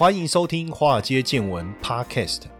欢迎收听《华尔街见闻》Podcast。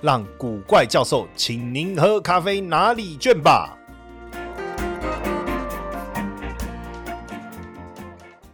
让古怪教授请您喝咖啡拿礼券吧。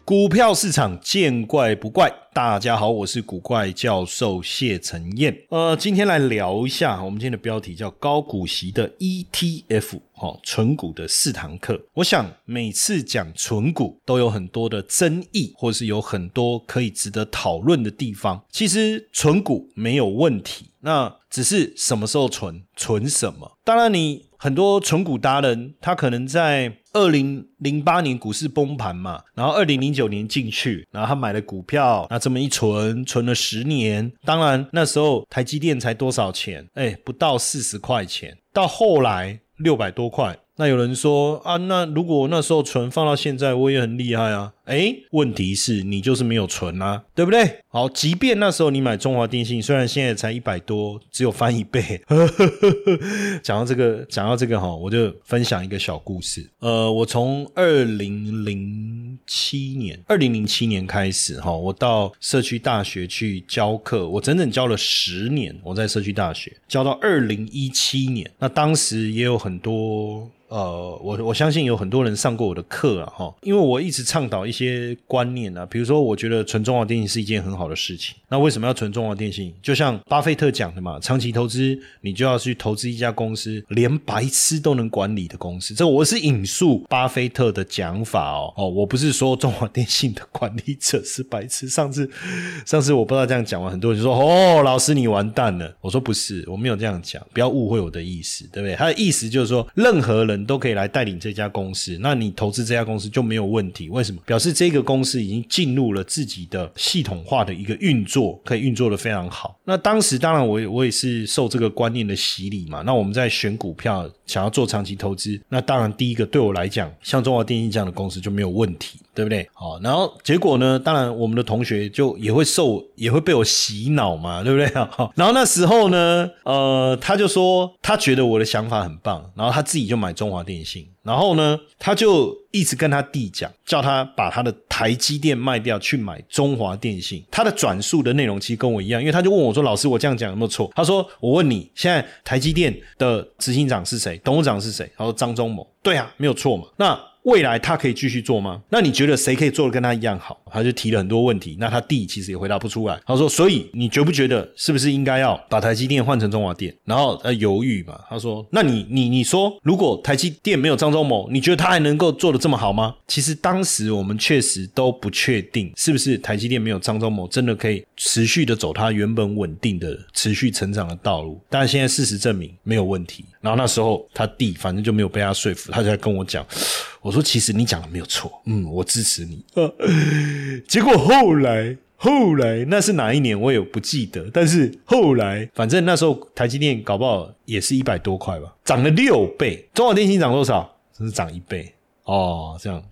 股票市场见怪不怪。大家好，我是古怪教授谢承彦。呃，今天来聊一下，我们今天的标题叫高股息的 ETF，哈，纯股的四堂课。我想每次讲纯股都有很多的争议，或是有很多可以值得讨论的地方。其实纯股没有问题，那只是什么时候存，存什么。当然，你很多纯股达人，他可能在。二零零八年股市崩盘嘛，然后二零零九年进去，然后他买了股票，那这么一存，存了十年。当然那时候台积电才多少钱？哎，不到四十块钱。到后来六百多块。那有人说啊，那如果那时候存放到现在，我也很厉害啊。哎，问题是你就是没有存啊，对不对？好，即便那时候你买中华电信，虽然现在才一百多，只有翻一倍。呵呵呵讲到这个，讲到这个哈，我就分享一个小故事。呃，我从二零零七年，二零零七年开始哈，我到社区大学去教课，我整整教了十年。我在社区大学教到二零一七年，那当时也有很多。呃，我我相信有很多人上过我的课啊，哈，因为我一直倡导一些观念啊，比如说，我觉得纯中华电影是一件很好的事情。那为什么要存中华电信？就像巴菲特讲的嘛，长期投资你就要去投资一家公司，连白痴都能管理的公司。这我是引述巴菲特的讲法哦，哦，我不是说中华电信的管理者是白痴。上次上次我不知道这样讲完，很多人就说哦，老师你完蛋了。我说不是，我没有这样讲，不要误会我的意思，对不对？他的意思就是说，任何人。都可以来带领这家公司，那你投资这家公司就没有问题。为什么？表示这个公司已经进入了自己的系统化的一个运作，可以运作的非常好。那当时当然，我我也是受这个观念的洗礼嘛。那我们在选股票，想要做长期投资，那当然第一个对我来讲，像中华电信这样的公司就没有问题。对不对？好，然后结果呢？当然，我们的同学就也会受，也会被我洗脑嘛，对不对？好，然后那时候呢，呃，他就说他觉得我的想法很棒，然后他自己就买中华电信，然后呢，他就一直跟他弟讲，叫他把他的台积电卖掉去买中华电信。他的转述的内容其实跟我一样，因为他就问我说：“老师，我这样讲有没有错？”他说：“我问你，现在台积电的执行长是谁？董事长是谁？”他说：“张忠谋。”对啊，没有错嘛。那未来他可以继续做吗？那你觉得谁可以做的跟他一样好？他就提了很多问题。那他弟其实也回答不出来。他说：“所以你觉不觉得是不是应该要把台积电换成中华电？”然后他犹豫嘛。他说：“那你你你说，如果台积电没有张忠谋，你觉得他还能够做的这么好吗？”其实当时我们确实都不确定是不是台积电没有张忠谋真的可以持续的走他原本稳定的持续成长的道路。但是现在事实证明没有问题。然后那时候他弟反正就没有被他说服，他就在跟我讲。我说：“其实你讲的没有错，嗯，我支持你。”结果后来，后来那是哪一年我也不记得，但是后来，反正那时候台积电搞不好也是一百多块吧，涨了六倍。中华电信涨多少？只是涨一倍哦，这样。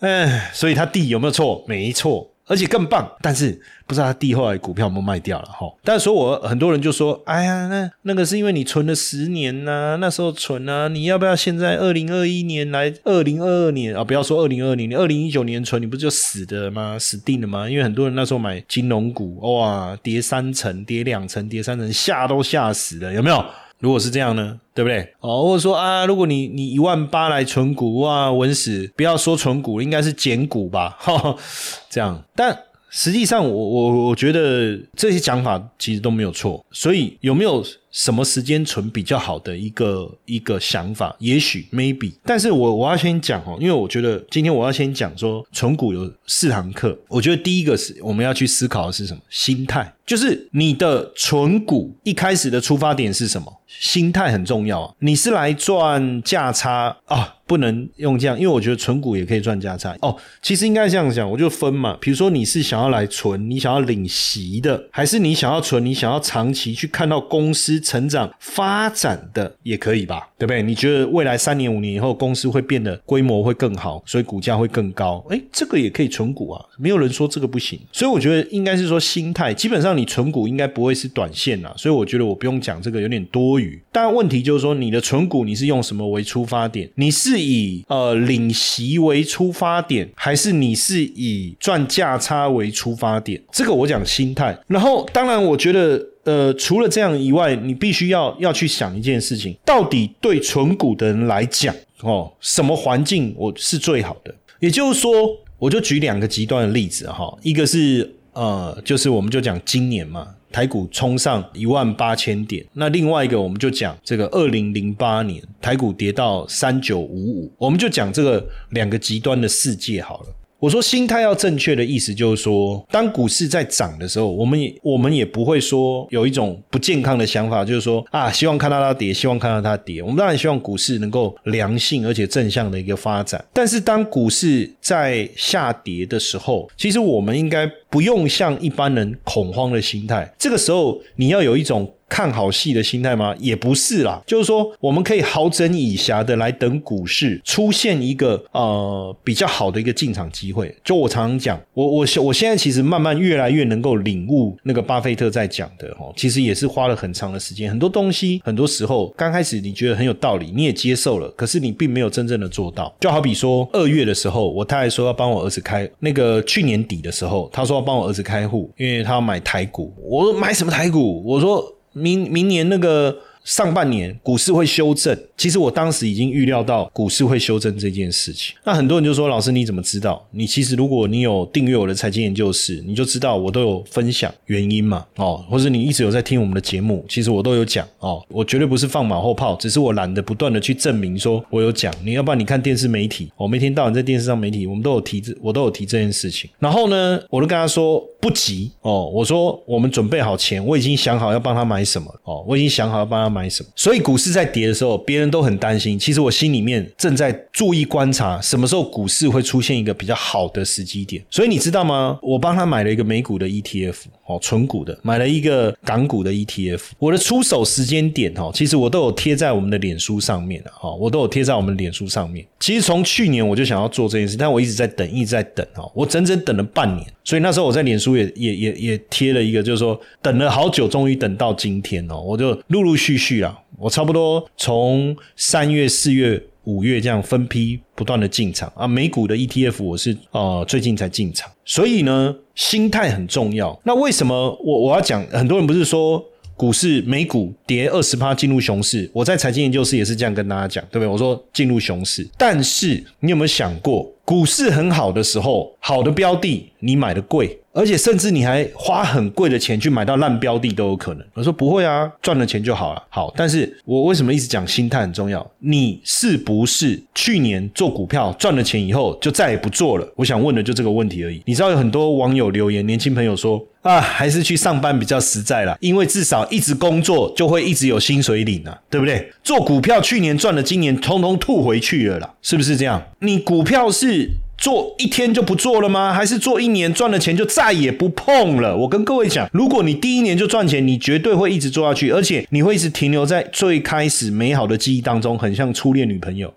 哎，所以他弟有没有错？没错。而且更棒，但是不知道他弟后来股票有没有卖掉了哈。但是说我很多人就说，哎呀，那那个是因为你存了十年呐，那时候存啊，你要不要现在二零二一年来二零二二年啊？不要说二零二零年，二零一九年存，你不就死的吗？死定了吗？因为很多人那时候买金融股，哇，跌三成，跌两成，跌三成，吓都吓死了，有没有？如果是这样呢，对不对？哦，或者说啊，如果你你一万八来存股啊，文史不要说存股，应该是减股吧？哈，这样。但实际上，我我我觉得这些讲法其实都没有错。所以有没有什么时间存比较好的一个一个想法，也许 maybe，但是我我要先讲哦，因为我觉得今天我要先讲说存股有四堂课，我觉得第一个是我们要去思考的是什么心态。就是你的存股一开始的出发点是什么？心态很重要啊！你是来赚价差啊？不能用这样，因为我觉得存股也可以赚价差哦。其实应该这样讲，我就分嘛。比如说你是想要来存，你想要领息的，还是你想要存，你想要长期去看到公司成长发展的，也可以吧？对不对？你觉得未来三年五年以后公司会变得规模会更好，所以股价会更高？哎，这个也可以存股啊，没有人说这个不行。所以我觉得应该是说心态，基本上你存股应该不会是短线啦。所以我觉得我不用讲这个有点多余。但问题就是说，你的存股你是用什么为出发点？你是是以呃领息为出发点，还是你是以赚价差为出发点？这个我讲心态。然后，当然，我觉得呃，除了这样以外，你必须要要去想一件事情：到底对纯股的人来讲，哦，什么环境我是最好的？也就是说，我就举两个极端的例子哈，一个是呃，就是我们就讲今年嘛。台股冲上一万八千点，那另外一个我们就讲这个二零零八年台股跌到三九五五，我们就讲这个两个极端的世界好了。我说心态要正确的意思就是说，当股市在涨的时候，我们也我们也不会说有一种不健康的想法，就是说啊，希望看到它跌，希望看到它跌。我们当然希望股市能够良性而且正向的一个发展。但是当股市在下跌的时候，其实我们应该不用像一般人恐慌的心态。这个时候，你要有一种。看好戏的心态吗？也不是啦，就是说我们可以好整以暇的来等股市出现一个呃比较好的一个进场机会。就我常常讲，我我我现在其实慢慢越来越能够领悟那个巴菲特在讲的哦，其实也是花了很长的时间，很多东西很多时候刚开始你觉得很有道理，你也接受了，可是你并没有真正的做到。就好比说二月的时候，我太太说要帮我儿子开那个去年底的时候，他说要帮我儿子开户，因为他要买台股。我说买什么台股？我说。明明年那个上半年股市会修正。其实我当时已经预料到股市会修正这件事情。那很多人就说：“老师你怎么知道？”你其实如果你有订阅我的财经研究室，你就知道我都有分享原因嘛。哦，或者你一直有在听我们的节目，其实我都有讲哦。我绝对不是放马后炮，只是我懒得不断的去证明说我有讲。你要不然你看电视媒体，我每天到晚在电视上媒体，我们都有提这，我都有提这件事情。然后呢，我都跟他说不急哦。我说我们准备好钱，我已经想好要帮他买什么哦。我已经想好要帮他买什么。所以股市在跌的时候，别人。都很担心，其实我心里面正在注意观察，什么时候股市会出现一个比较好的时机点。所以你知道吗？我帮他买了一个美股的 ETF，哦，纯股的，买了一个港股的 ETF。我的出手时间点，哈，其实我都有贴在我们的脸书上面的，哈，我都有贴在我们脸书上面。其实从去年我就想要做这件事，但我一直在等，一直在等，哈，我整整等了半年。所以那时候我在脸书也也也也贴了一个，就是说等了好久，终于等到今天哦，我就陆陆续续啊，我差不多从三月、四月、五月这样分批不断的进场啊。美股的 ETF 我是呃最近才进场，所以呢心态很重要。那为什么我我要讲？很多人不是说股市美股跌二十趴进入熊市？我在财经研究室也是这样跟大家讲，对不对？我说进入熊市，但是你有没有想过？股市很好的时候，好的标的你买的贵，而且甚至你还花很贵的钱去买到烂标的都有可能。我说不会啊，赚了钱就好了。好，但是我为什么一直讲心态很重要？你是不是去年做股票赚了钱以后就再也不做了？我想问的就这个问题而已。你知道有很多网友留言，年轻朋友说啊，还是去上班比较实在啦，因为至少一直工作就会一直有薪水领啊，对不对？做股票去年赚了，今年通通吐回去了啦，是不是这样？你股票是。做一天就不做了吗？还是做一年赚了钱就再也不碰了？我跟各位讲，如果你第一年就赚钱，你绝对会一直做下去，而且你会一直停留在最开始美好的记忆当中，很像初恋女朋友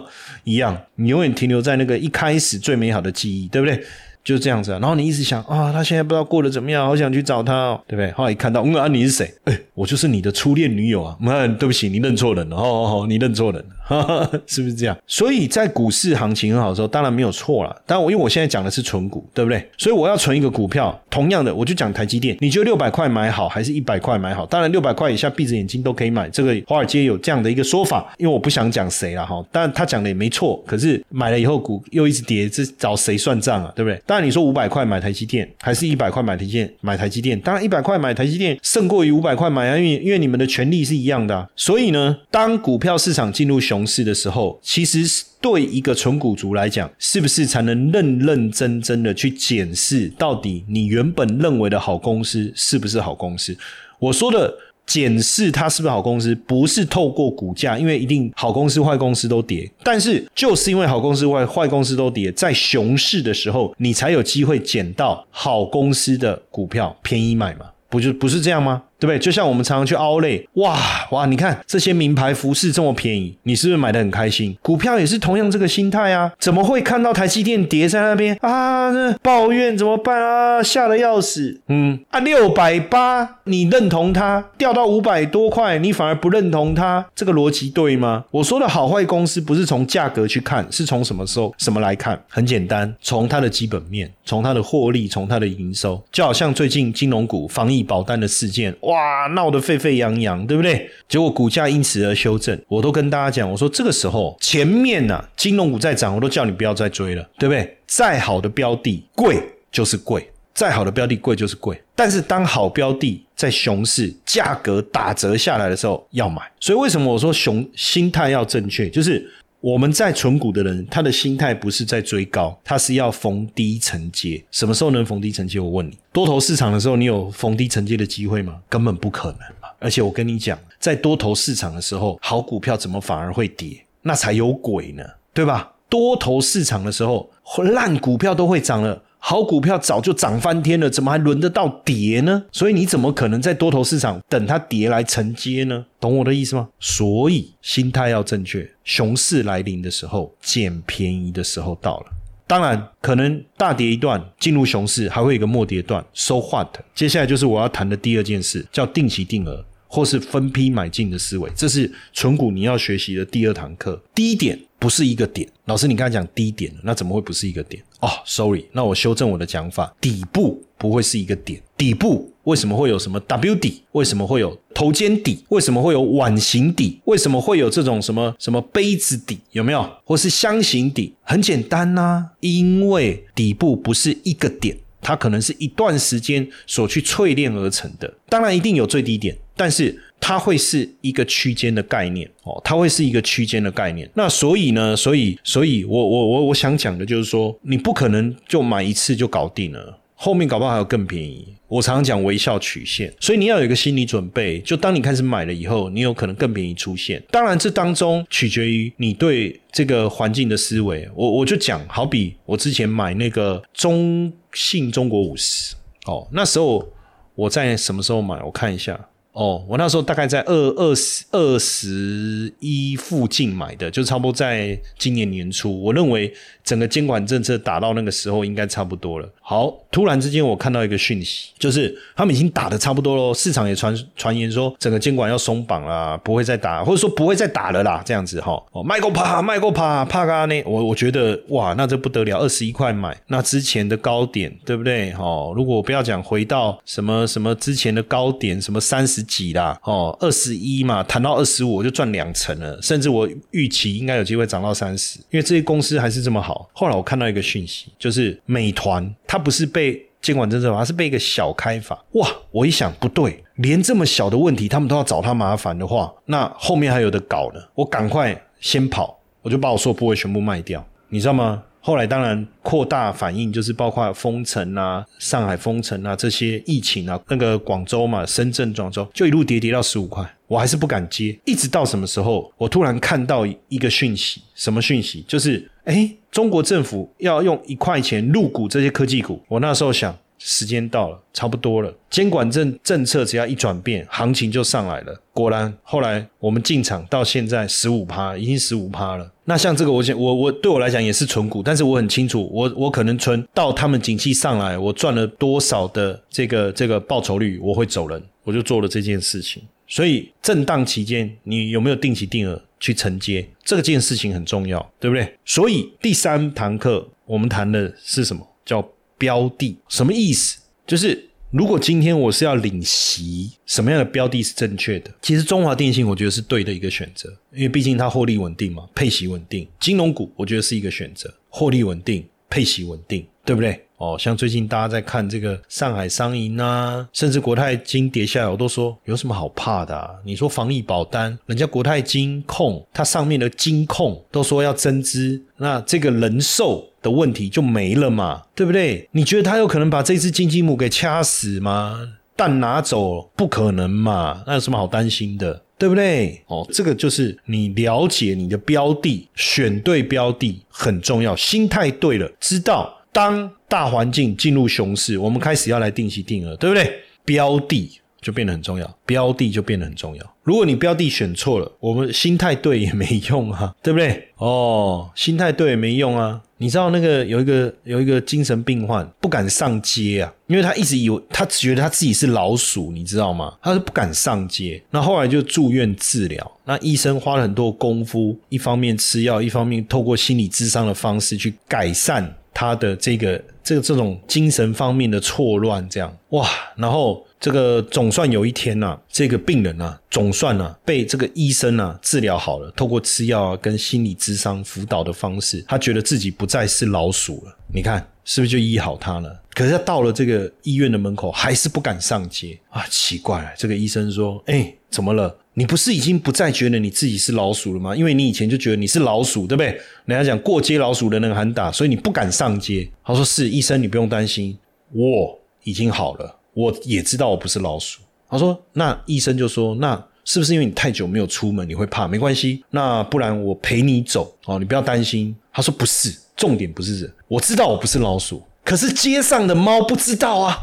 一样，你永远停留在那个一开始最美好的记忆，对不对？就是这样子。啊然后你一直想啊，他现在不知道过得怎么样，好想去找他，哦，对不对？后来一看到，嗯啊，你是谁？哎，我就是你的初恋女友啊！嗯，对不起，你认错人了，哦哦，你认错人了。是不是这样？所以在股市行情很好的时候，当然没有错了。但我因为我现在讲的是存股，对不对？所以我要存一个股票，同样的，我就讲台积电。你觉得六百块买好，还是一百块买好？当然六百块以下闭着眼睛都可以买。这个华尔街有这样的一个说法，因为我不想讲谁了哈。但他讲的也没错。可是买了以后股又一直跌，这找谁算账啊？对不对？当然你说五百块买台积电，还是一百块买台积电？买台积电，当然一百块买台积电胜过于五百块买啊，因为因为你们的权利是一样的。所以呢，当股票市场进入熊熊市的时候，其实是对一个纯股族来讲，是不是才能认认真真的去检视，到底你原本认为的好公司是不是好公司？我说的检视它是不是好公司，不是透过股价，因为一定好公司、坏公司都跌。但是就是因为好公司、坏坏公司都跌，在熊市的时候，你才有机会捡到好公司的股票，便宜买嘛？不就不是这样吗？对不对？就像我们常常去凹类，哇哇，你看这些名牌服饰这么便宜，你是不是买的很开心？股票也是同样这个心态啊，怎么会看到台积电跌在那边啊？抱怨怎么办啊？吓得要死。嗯啊，六百八，你认同它掉到五百多块，你反而不认同它，这个逻辑对吗？我说的好坏公司不是从价格去看，是从什么时候什么来看？很简单，从它的基本面，从它的获利，从它的营收，就好像最近金融股防疫保单的事件，哇。哇，闹得沸沸扬扬，对不对？结果股价因此而修正。我都跟大家讲，我说这个时候前面呢，金融股在涨，我都叫你不要再追了，对不对？再好的标的贵就是贵，再好的标的贵就是贵。但是当好标的在熊市价格打折下来的时候，要买。所以为什么我说熊心态要正确？就是。我们在存股的人，他的心态不是在追高，他是要逢低承接。什么时候能逢低承接？我问你，多头市场的时候，你有逢低承接的机会吗？根本不可能嘛！而且我跟你讲，在多头市场的时候，好股票怎么反而会跌？那才有鬼呢，对吧？多头市场的时候，烂股票都会涨了。好股票早就涨翻天了，怎么还轮得到跌呢？所以你怎么可能在多头市场等它跌来承接呢？懂我的意思吗？所以心态要正确，熊市来临的时候，捡便宜的时候到了。当然，可能大跌一段进入熊市，还会有一个末跌段。So what？接下来就是我要谈的第二件事，叫定期定额或是分批买进的思维，这是纯股你要学习的第二堂课。低点。不是一个点，老师，你刚才讲低点那怎么会不是一个点？哦，sorry，那我修正我的讲法，底部不会是一个点，底部为什么会有什么 W 底？为什么会有头肩底？为什么会有碗形底？为什么会有这种什么什么杯子底？有没有？或是箱形底？很简单呐，因为底部不是一个点，它可能是一段时间所去淬炼而成的，当然一定有最低点，但是。它会是一个区间的概念哦，它会是一个区间的概念。那所以呢，所以，所以我我我我想讲的就是说，你不可能就买一次就搞定了，后面搞不好还有更便宜。我常常讲微笑曲线，所以你要有一个心理准备，就当你开始买了以后，你有可能更便宜出现。当然，这当中取决于你对这个环境的思维。我我就讲，好比我之前买那个中信中国五十哦，那时候我在什么时候买？我看一下。哦，我那时候大概在二二十二十一附近买的，就差不多在今年年初。我认为整个监管政策打到那个时候，应该差不多了。好，突然之间我看到一个讯息，就是他们已经打的差不多喽，市场也传传言说整个监管要松绑啦，不会再打，或者说不会再打了啦，这样子哈。哦，卖过怕，卖过怕，怕咖呢？我我觉得哇，那这不得了，二十一块买，那之前的高点对不对？哦，如果不要讲回到什么什么之前的高点，什么三十。几啦？哦，二十一嘛，谈到二十五我就赚两成了，甚至我预期应该有机会涨到三十，因为这些公司还是这么好。后来我看到一个讯息，就是美团它不是被监管政策，而是被一个小开法。哇！我一想不对，连这么小的问题他们都要找他麻烦的话，那后面还有的搞呢。我赶快先跑，我就把我所有部位全部卖掉，你知道吗？后来当然扩大反应，就是包括封城啊、上海封城啊这些疫情啊，那个广州嘛、深圳、广州就一路跌跌到十五块，我还是不敢接，一直到什么时候，我突然看到一个讯息，什么讯息？就是哎，中国政府要用一块钱入股这些科技股，我那时候想。时间到了，差不多了。监管政政策只要一转变，行情就上来了。果然，后来我们进场到现在十五趴，已经十五趴了。那像这个，我想我我对我来讲也是存股，但是我很清楚，我我可能存到他们景气上来，我赚了多少的这个这个报酬率，我会走人，我就做了这件事情。所以震荡期间，你有没有定期定额去承接？这件事情很重要，对不对？所以第三堂课我们谈的是什么？叫标的，什么意思？就是如果今天我是要领息，什么样的标的是正确的？其实中华电信我觉得是对的一个选择，因为毕竟它获利稳定嘛，配息稳定。金融股我觉得是一个选择，获利稳定，配息稳定，对不对？哦，像最近大家在看这个上海商银啊，甚至国泰金跌下来，我都说有什么好怕的？你说防疫保单，人家国泰金控，它上面的金控都说要增资，那这个人寿的问题就没了嘛，对不对？你觉得他有可能把这只金鸡母给掐死吗？蛋拿走不可能嘛？那有什么好担心的？对不对？哦，这个就是你了解你的标的，选对标的很重要，心态对了，知道。当大环境进入熊市，我们开始要来定期定额，对不对？标的就变得很重要，标的就变得很重要。如果你标的选错了，我们心态对也没用啊，对不对？哦，心态对也没用啊。你知道那个有一个有一个精神病患不敢上街啊，因为他一直以为他觉得他自己是老鼠，你知道吗？他是不敢上街，那后来就住院治疗。那医生花了很多功夫，一方面吃药，一方面透过心理智商的方式去改善。他的这个这个这种精神方面的错乱，这样哇，然后这个总算有一天呐，这个病人啊，总算呢被这个医生啊治疗好了，透过吃药啊跟心理智商辅导的方式，他觉得自己不再是老鼠了。你看是不是就医好他了？可是他到了这个医院的门口，还是不敢上街啊！奇怪了，这个医生说：“哎，怎么了？你不是已经不再觉得你自己是老鼠了吗？因为你以前就觉得你是老鼠，对不对？人家讲过街老鼠的那个喊打，所以你不敢上街。”他说：“是医生，你不用担心，我已经好了，我也知道我不是老鼠。”他说：“那医生就说，那是不是因为你太久没有出门，你会怕？没关系，那不然我陪你走哦，你不要担心。”他说：“不是，重点不是这，我知道我不是老鼠。”可是街上的猫不知道啊，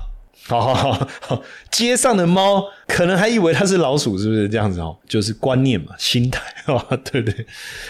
好好好，街上的猫可能还以为它是老鼠，是不是这样子哦？就是观念嘛，心态啊，对不对？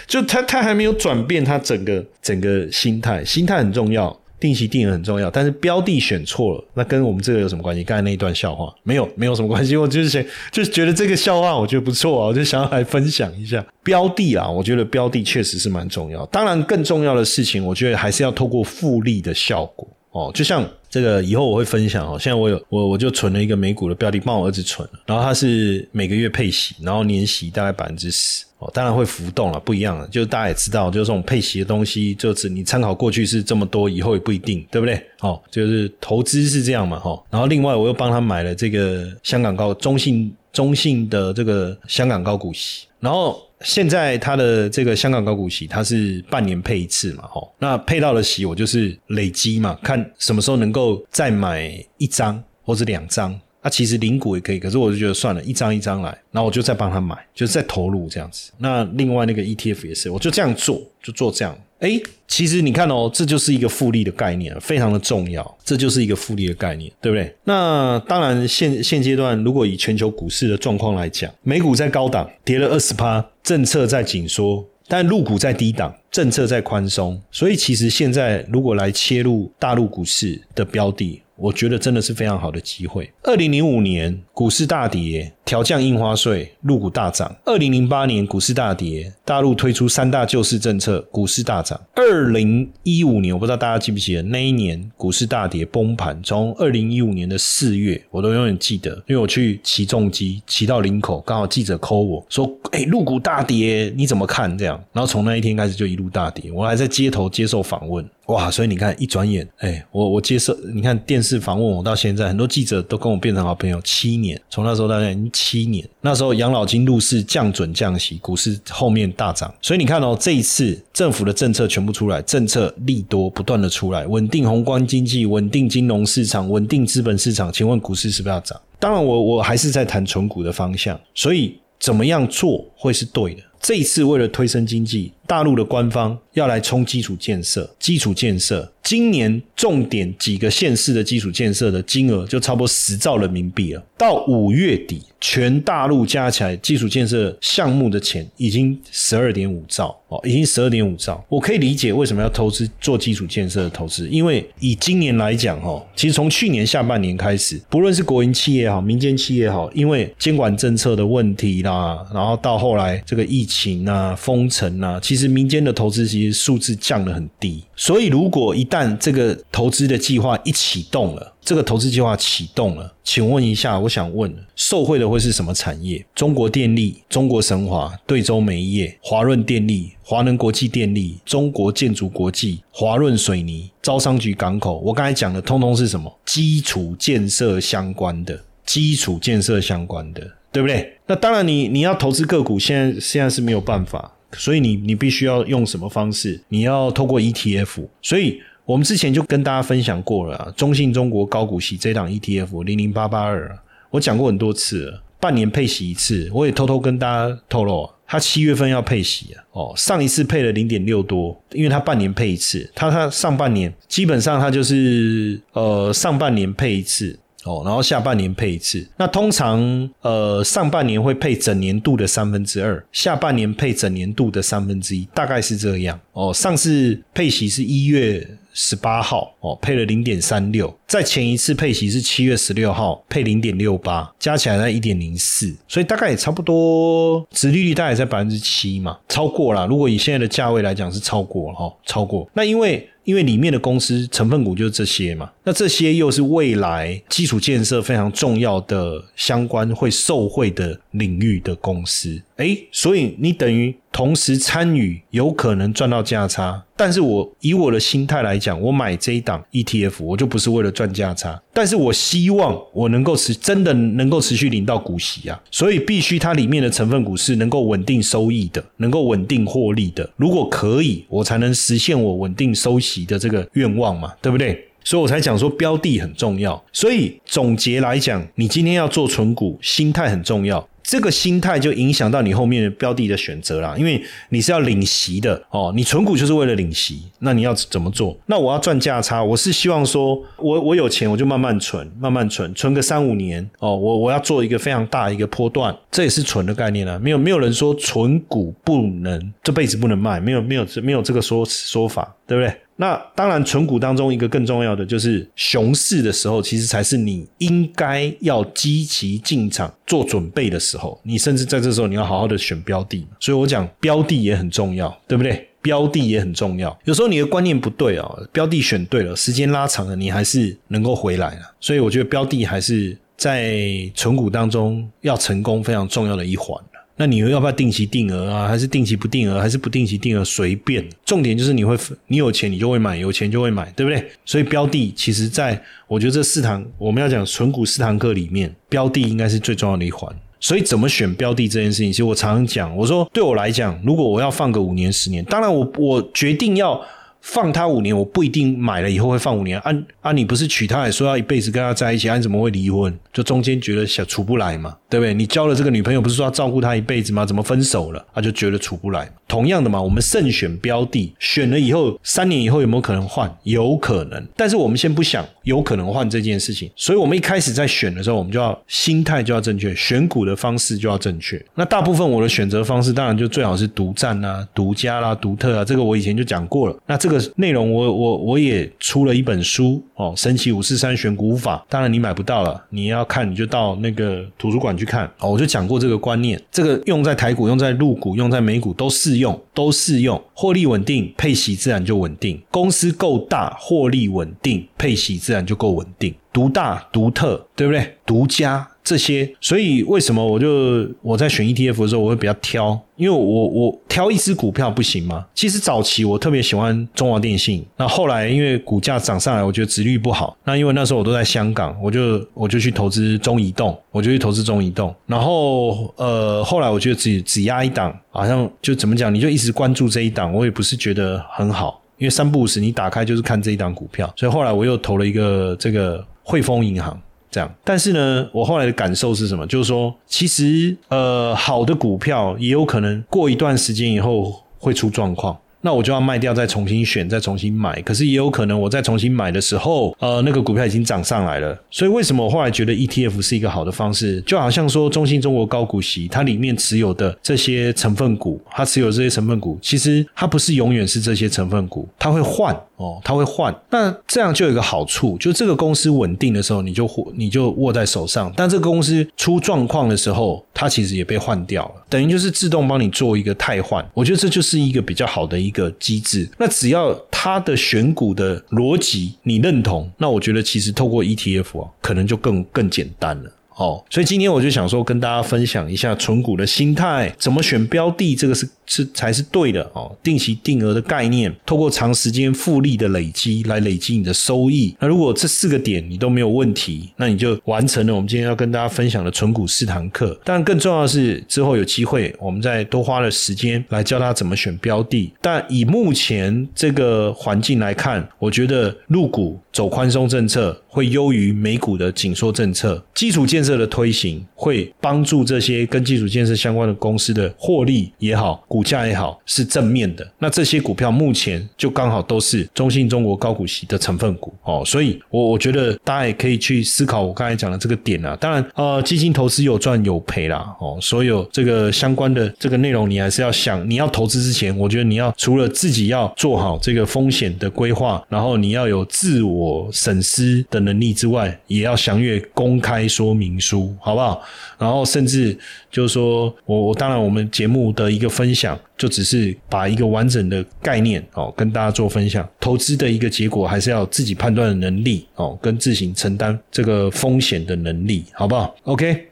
就它它还没有转变，它整个整个心态，心态很重要。定期定额很重要，但是标的选错了，那跟我们这个有什么关系？刚才那一段笑话没有，没有什么关系。我就是想，就是觉得这个笑话我觉得不错啊，我就想要来分享一下标的啊。我觉得标的确实是蛮重要，当然更重要的事情，我觉得还是要透过复利的效果哦。就像这个以后我会分享哦，现在我有我我就存了一个美股的标的，帮我儿子存，然后他是每个月配息，然后年息大概百分之十。哦，当然会浮动了，不一样了。就是大家也知道，就是这种配息的东西，就是你参考过去是这么多，以后也不一定，对不对？哦，就是投资是这样嘛，哈。然后另外我又帮他买了这个香港高中信中信的这个香港高股息，然后现在他的这个香港高股息，它是半年配一次嘛，吼。那配到的息我就是累积嘛，看什么时候能够再买一张或者两张。那其实零股也可以，可是我就觉得算了，一张一张来，然后我就再帮他买，就是再投入这样子。那另外那个 ETF 也是，我就这样做，就做这样。哎，其实你看哦，这就是一个复利的概念，非常的重要。这就是一个复利的概念，对不对？那当然，现现阶段如果以全球股市的状况来讲，美股在高档跌了二十趴，政策在紧缩，但陆股在低档，政策在宽松。所以其实现在如果来切入大陆股市的标的，我觉得真的是非常好的机会。二零零五年股市大跌，调降印花税，入股大涨。二零零八年股市大跌，大陆推出三大救市政策，股市大涨。二零一五年，我不知道大家记不记得那一年股市大跌崩盘。从二零一五年的四月，我都永远记得，因为我去骑重机，骑到林口，刚好记者 call 我说：“哎，入股大跌，你怎么看？”这样，然后从那一天开始就一路大跌。我还在街头接受访问。哇，所以你看，一转眼，哎，我我接受，你看电视访问我到现在，很多记者都跟我变成好朋友，七年，从那时候到现在七年。那时候养老金入市降准降息，股市后面大涨。所以你看哦，这一次政府的政策全部出来，政策利多不断的出来，稳定宏观经济，稳定金融市场，稳定资本市场。请问股市是不是要涨？当然，我我还是在谈纯股的方向。所以怎么样做会是对的？这一次为了推升经济。大陆的官方要来冲基础建设，基础建设今年重点几个县市的基础建设的金额就差不多十兆人民币了。到五月底，全大陆加起来基础建设项目的钱已经十二点五兆哦，已经十二点五兆。我可以理解为什么要投资做基础建设的投资，因为以今年来讲哦，其实从去年下半年开始，不论是国营企业也好，民间企业也好，因为监管政策的问题啦，然后到后来这个疫情啊、封城啊，其实民间的投资其实数字降得很低。所以如果一旦这个投资的计划一启动了，这个投资计划启动了，请问一下，我想问，受惠的会是什么产业？中国电力、中国神华、对州煤业、华润电力、华能国际电力、中国建筑国际、华润水泥、招商局港口。我刚才讲的，通通是什么？基础建设相关的，基础建设相关的，对不对？那当然，你你要投资个股，现在现在是没有办法，所以你你必须要用什么方式？你要透过 ETF，所以。我们之前就跟大家分享过了，中信中国高股息这档 ETF 零零八八二，我讲过很多次了，半年配息一次，我也偷偷跟大家透露，它七月份要配息啊，哦，上一次配了零点六多，因为它半年配一次，它它上半年基本上它就是呃上半年配一次。哦，然后下半年配一次。那通常，呃，上半年会配整年度的三分之二，下半年配整年度的三分之一，大概是这样。哦，上次配息是一月十八号，哦，配了零点三六。在前一次配息是七月十六号，配零点六八，加起来在一点零四，所以大概也差不多，殖利率大概在百分之七嘛，超过了。如果以现在的价位来讲，是超过了哈，超过。那因为。因为里面的公司成分股就是这些嘛，那这些又是未来基础建设非常重要的相关会受惠的领域的公司，诶，所以你等于同时参与，有可能赚到价差。但是我以我的心态来讲，我买这一档 ETF，我就不是为了赚价差，但是我希望我能够持真的能够持续领到股息啊，所以必须它里面的成分股是能够稳定收益的，能够稳定获利的。如果可以，我才能实现我稳定收息的这个愿望嘛，对不对？所以我才讲说标的很重要。所以总结来讲，你今天要做存股，心态很重要。这个心态就影响到你后面的标的的选择啦，因为你是要领息的哦，你存股就是为了领息，那你要怎么做？那我要赚价差，我是希望说，我我有钱我就慢慢存，慢慢存，存个三五年哦，我我要做一个非常大一个波段，这也是存的概念啊，没有没有人说存股不能这辈子不能卖，没有没有没有这个说说法，对不对？那当然，存股当中一个更重要的就是熊市的时候，其实才是你应该要积极进场做准备的时候。你甚至在这时候，你要好好的选标的。所以我讲标的也很重要，对不对？标的也很重要。有时候你的观念不对啊，标的选对了，时间拉长了，你还是能够回来的。所以我觉得标的还是在存股当中要成功非常重要的一环。那你要不要定期定额啊？还是定期不定额？还是不定期定额？随便。重点就是你会，你有钱你就会买，有钱就会买，对不对？所以标的其实，在我觉得这四堂我们要讲纯股四堂课里面，标的应该是最重要的一环。所以怎么选标的这件事情，其实我常常讲，我说对我来讲，如果我要放个五年、十年，当然我我决定要。放他五年，我不一定买了以后会放五年。啊啊，你不是娶她也，说要一辈子跟她在一起，啊，你怎么会离婚？就中间觉得想处不来嘛，对不对？你交了这个女朋友，不是说要照顾她一辈子吗？怎么分手了？他就觉得处不来。同样的嘛，我们慎选标的，选了以后三年以后有没有可能换？有可能，但是我们先不想有可能换这件事情。所以我们一开始在选的时候，我们就要心态就要正确，选股的方式就要正确。那大部分我的选择方式，当然就最好是独占啊、独家啦、独特啊。这个我以前就讲过了。那这个内容我我我也出了一本书哦，《神奇五四三选股法》，当然你买不到了，你要看你就到那个图书馆去看哦。我就讲过这个观念，这个用在台股、用在陆股、用在美股都适用，都适用，获利稳定，配息自然就稳定。公司够大，获利稳定，配息自然就够稳定。独大、独特，对不对？独家。这些，所以为什么我就我在选 ETF 的时候，我会比较挑，因为我我挑一只股票不行吗？其实早期我特别喜欢中华电信，那后来因为股价涨上来，我觉得值率不好，那因为那时候我都在香港，我就我就去投资中移动，我就去投资中移动，然后呃后来我觉得只只压一档，好像就怎么讲，你就一直关注这一档，我也不是觉得很好，因为三不五时你打开就是看这一档股票，所以后来我又投了一个这个汇丰银行。这样，但是呢，我后来的感受是什么？就是说，其实呃，好的股票也有可能过一段时间以后会出状况。那我就要卖掉，再重新选，再重新买。可是也有可能，我再重新买的时候，呃，那个股票已经涨上来了。所以为什么我后来觉得 ETF 是一个好的方式？就好像说中信中国高股息，它里面持有的这些成分股，它持有这些成分股，其实它不是永远是这些成分股，它会换哦，它会换。那这样就有一个好处，就这个公司稳定的时候，你就你就握在手上；但这个公司出状况的时候，它其实也被换掉了，等于就是自动帮你做一个汰换。我觉得这就是一个比较好的一。个机制，那只要它的选股的逻辑你认同，那我觉得其实透过 ETF 啊，可能就更更简单了。哦，所以今天我就想说，跟大家分享一下存股的心态，怎么选标的，这个是是才是对的哦。定期定额的概念，透过长时间复利的累积来累积你的收益。那如果这四个点你都没有问题，那你就完成了我们今天要跟大家分享的存股四堂课。但更重要的是，之后有机会我们再多花了时间来教他怎么选标的。但以目前这个环境来看，我觉得入股走宽松政策会优于美股的紧缩政策，基础建。设的推行会帮助这些跟基础建设相关的公司的获利也好，股价也好是正面的。那这些股票目前就刚好都是中信中国高股息的成分股哦，所以我我觉得大家也可以去思考我刚才讲的这个点啊。当然，呃，基金投资有赚有赔啦哦，所有这个相关的这个内容你还是要想，你要投资之前，我觉得你要除了自己要做好这个风险的规划，然后你要有自我审思的能力之外，也要详阅公开说明。书好不好？然后甚至就是说我我当然我们节目的一个分享，就只是把一个完整的概念哦跟大家做分享。投资的一个结果还是要自己判断的能力哦，跟自行承担这个风险的能力，好不好？OK。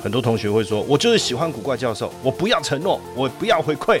很多同学会说：“我就是喜欢古怪教授，我不要承诺，我不要回馈，